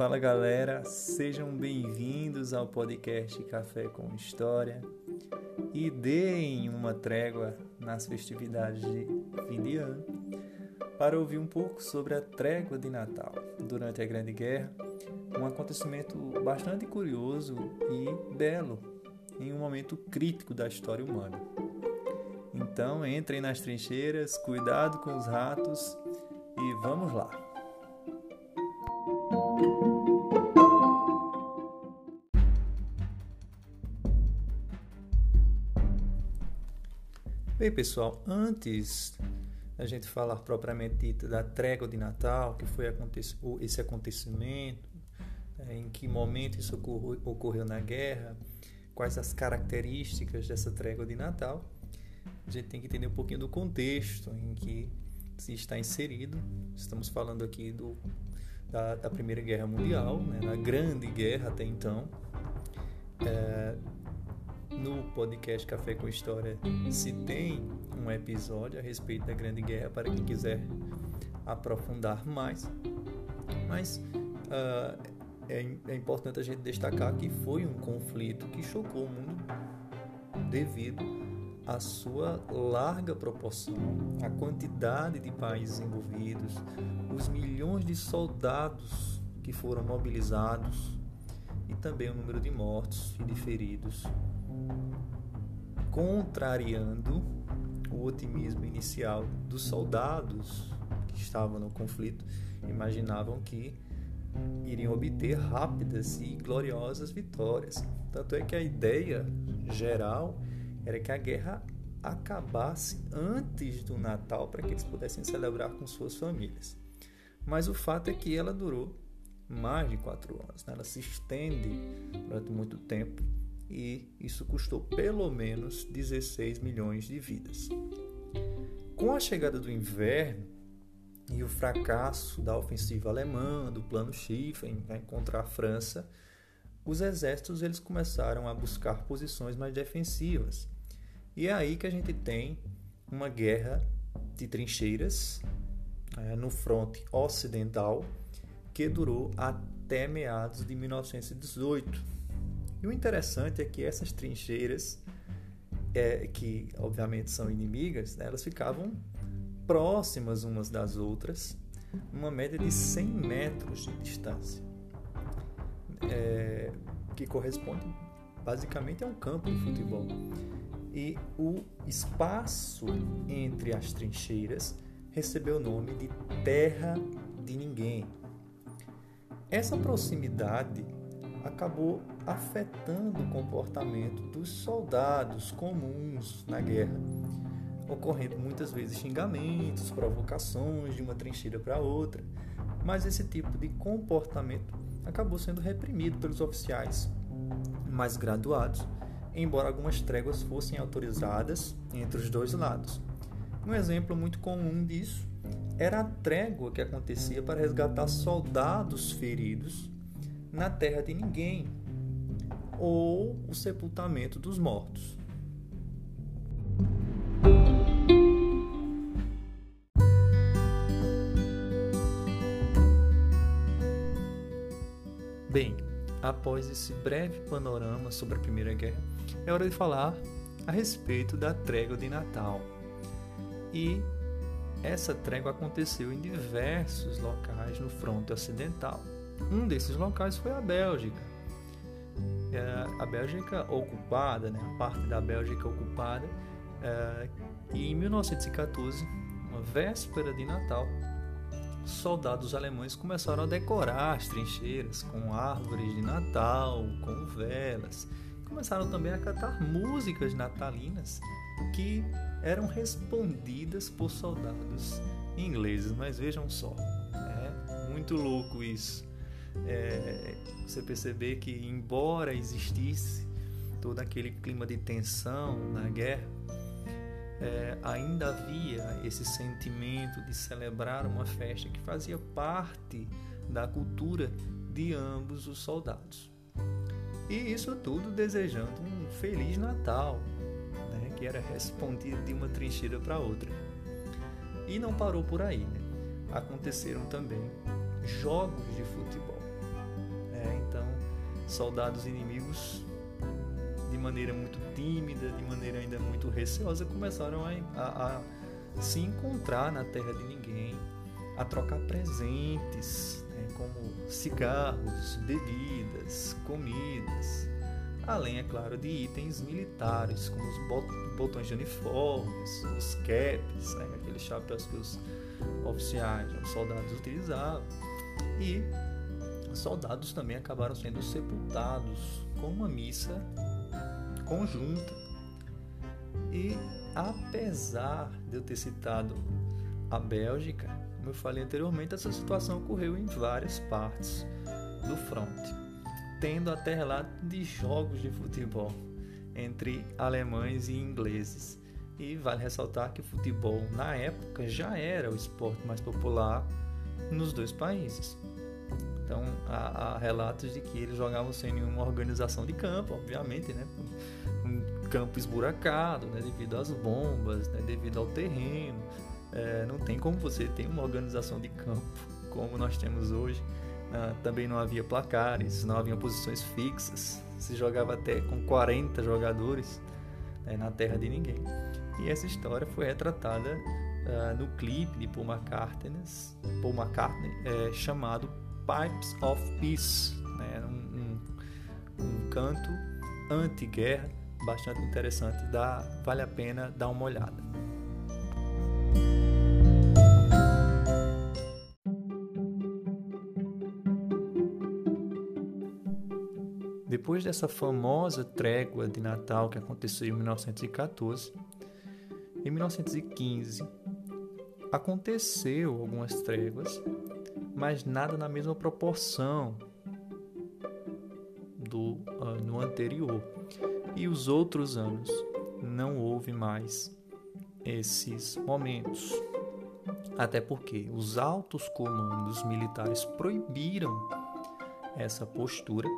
Fala galera, sejam bem-vindos ao podcast Café com História e deem uma trégua nas festividades de fim de ano para ouvir um pouco sobre a trégua de Natal durante a Grande Guerra, um acontecimento bastante curioso e belo em um momento crítico da história humana. Então entrem nas trincheiras, cuidado com os ratos e vamos lá! Bem, pessoal, antes da gente falar propriamente dito da trégua de Natal, que foi esse acontecimento, é, em que momento isso ocorreu na guerra, quais as características dessa trégua de Natal, a gente tem que entender um pouquinho do contexto em que se está inserido. Estamos falando aqui do, da, da Primeira Guerra Mundial, né, na Grande Guerra até então. É, no podcast Café com História se tem um episódio a respeito da Grande Guerra para quem quiser aprofundar mais. Mas uh, é, é importante a gente destacar que foi um conflito que chocou o mundo devido à sua larga proporção, a quantidade de países envolvidos, os milhões de soldados que foram mobilizados e também o número de mortos e de feridos contrariando o otimismo inicial dos soldados que estavam no conflito, imaginavam que iriam obter rápidas e gloriosas vitórias. Tanto é que a ideia geral era que a guerra acabasse antes do Natal para que eles pudessem celebrar com suas famílias. Mas o fato é que ela durou mais de quatro anos, né? ela se estende durante muito tempo e isso custou pelo menos 16 milhões de vidas. Com a chegada do inverno e o fracasso da ofensiva alemã, do plano Schiffen contra a França, os exércitos eles começaram a buscar posições mais defensivas. E é aí que a gente tem uma guerra de trincheiras é, no fronte ocidental que durou até meados de 1918 e o interessante é que essas trincheiras, é, que obviamente são inimigas, né, elas ficavam próximas umas das outras, uma média de 100 metros de distância, é, que corresponde basicamente a um campo de futebol. E o espaço entre as trincheiras recebeu o nome de Terra de Ninguém. Essa proximidade acabou afetando o comportamento dos soldados comuns na guerra, ocorrendo muitas vezes xingamentos, provocações de uma trincheira para outra, mas esse tipo de comportamento acabou sendo reprimido pelos oficiais mais graduados, embora algumas tréguas fossem autorizadas entre os dois lados. Um exemplo muito comum disso era a trégua que acontecia para resgatar soldados feridos na terra de ninguém, ou o sepultamento dos mortos. Bem, após esse breve panorama sobre a Primeira Guerra, é hora de falar a respeito da trégua de Natal. E essa trégua aconteceu em diversos locais no fronte ocidental. Um desses locais foi a Bélgica. É, a Bélgica ocupada, né, a parte da Bélgica ocupada, é, e em 1914, uma véspera de Natal, soldados alemães começaram a decorar as trincheiras com árvores de Natal, com velas. Começaram também a cantar músicas natalinas que eram respondidas por soldados ingleses. Mas vejam só, é muito louco isso é, você perceber que, embora existisse todo aquele clima de tensão na guerra, é, ainda havia esse sentimento de celebrar uma festa que fazia parte da cultura de ambos os soldados. E isso tudo desejando um Feliz Natal, que era respondido de uma trincheira para outra. E não parou por aí. Né? Aconteceram também jogos de futebol soldados inimigos, de maneira muito tímida, de maneira ainda muito receosa, começaram a, a, a se encontrar na terra de ninguém, a trocar presentes, né, como cigarros, bebidas, comidas, além, é claro, de itens militares, como os botões de uniformes, os caps, né, aqueles chapéus que os oficiais, os soldados utilizavam. E soldados também acabaram sendo sepultados com uma missa conjunta. E apesar de eu ter citado a Bélgica, como eu falei anteriormente, essa situação ocorreu em várias partes do fronte, tendo até relato de jogos de futebol entre alemães e ingleses. E vale ressaltar que o futebol na época já era o esporte mais popular nos dois países. Então há, há relatos de que eles jogavam sem nenhuma organização de campo, obviamente, né? Um campo esburacado, né? devido às bombas, né? devido ao terreno. É, não tem como você ter uma organização de campo como nós temos hoje. Ah, também não havia placares, não havia posições fixas. Se jogava até com 40 jogadores né? na terra de ninguém. E essa história foi retratada uh, no clipe de Paul McCartney, Paul McCartney é, chamado Pipes of Peace, né? um, um, um canto anti-guerra bastante interessante, dá, vale a pena dar uma olhada. Depois dessa famosa trégua de Natal que aconteceu em 1914, em 1915 aconteceu algumas tréguas mas nada na mesma proporção do ano anterior. E os outros anos não houve mais esses momentos. Até porque os altos comandos militares proibiram essa postura,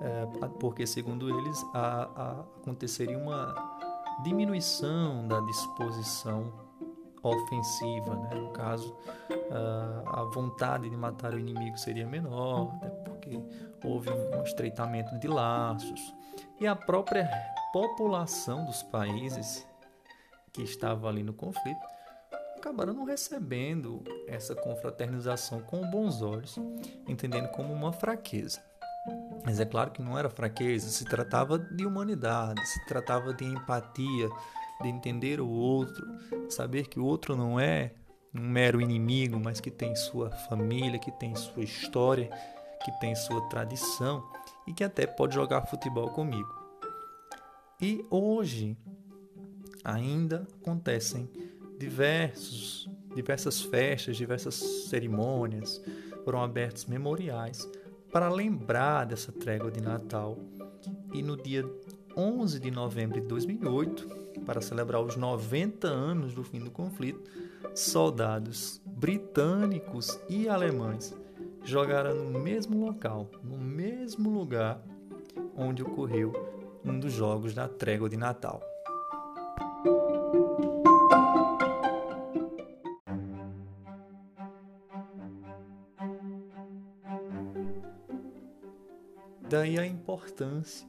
é, porque, segundo eles, a, a, aconteceria uma diminuição da disposição ofensiva, né? no caso, a vontade de matar o inimigo seria menor, né? porque houve um estreitamento de laços e a própria população dos países que estava ali no conflito acabaram não recebendo essa confraternização com bons olhos, entendendo como uma fraqueza. Mas é claro que não era fraqueza, se tratava de humanidade, se tratava de empatia, de entender o outro, saber que o outro não é um mero inimigo, mas que tem sua família, que tem sua história, que tem sua tradição e que até pode jogar futebol comigo. E hoje ainda acontecem diversos, diversas festas, diversas cerimônias, foram abertos memoriais para lembrar dessa trégua de Natal. E no dia 11 de novembro de 2008, para celebrar os 90 anos do fim do conflito, soldados britânicos e alemães jogaram no mesmo local, no mesmo lugar onde ocorreu um dos jogos da trégua de Natal. Importância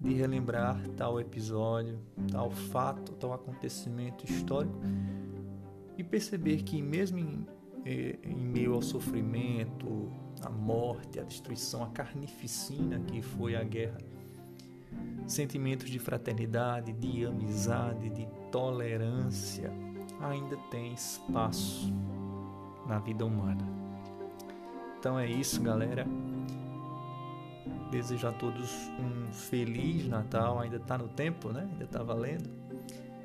de relembrar tal episódio, tal fato, tal acontecimento histórico e perceber que, mesmo em, eh, em meio ao sofrimento, à morte, à destruição, à carnificina que foi a guerra, sentimentos de fraternidade, de amizade, de tolerância ainda tem espaço na vida humana. Então é isso, galera. Desejo a todos um feliz Natal, ainda está no tempo, né? Ainda está valendo.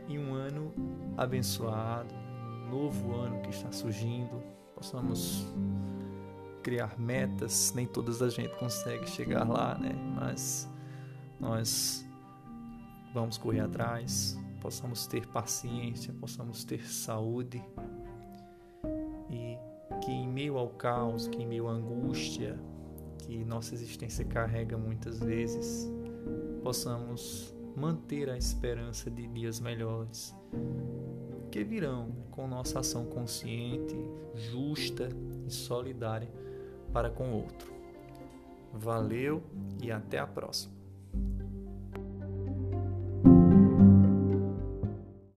E um ano abençoado, um novo ano que está surgindo. Possamos criar metas, nem todas a gente consegue chegar lá, né? Mas nós vamos correr atrás, possamos ter paciência, possamos ter saúde e que em meio ao caos, que em meio à angústia, que nossa existência carrega muitas vezes, possamos manter a esperança de dias melhores que virão com nossa ação consciente, justa e solidária para com o outro. Valeu e até a próxima.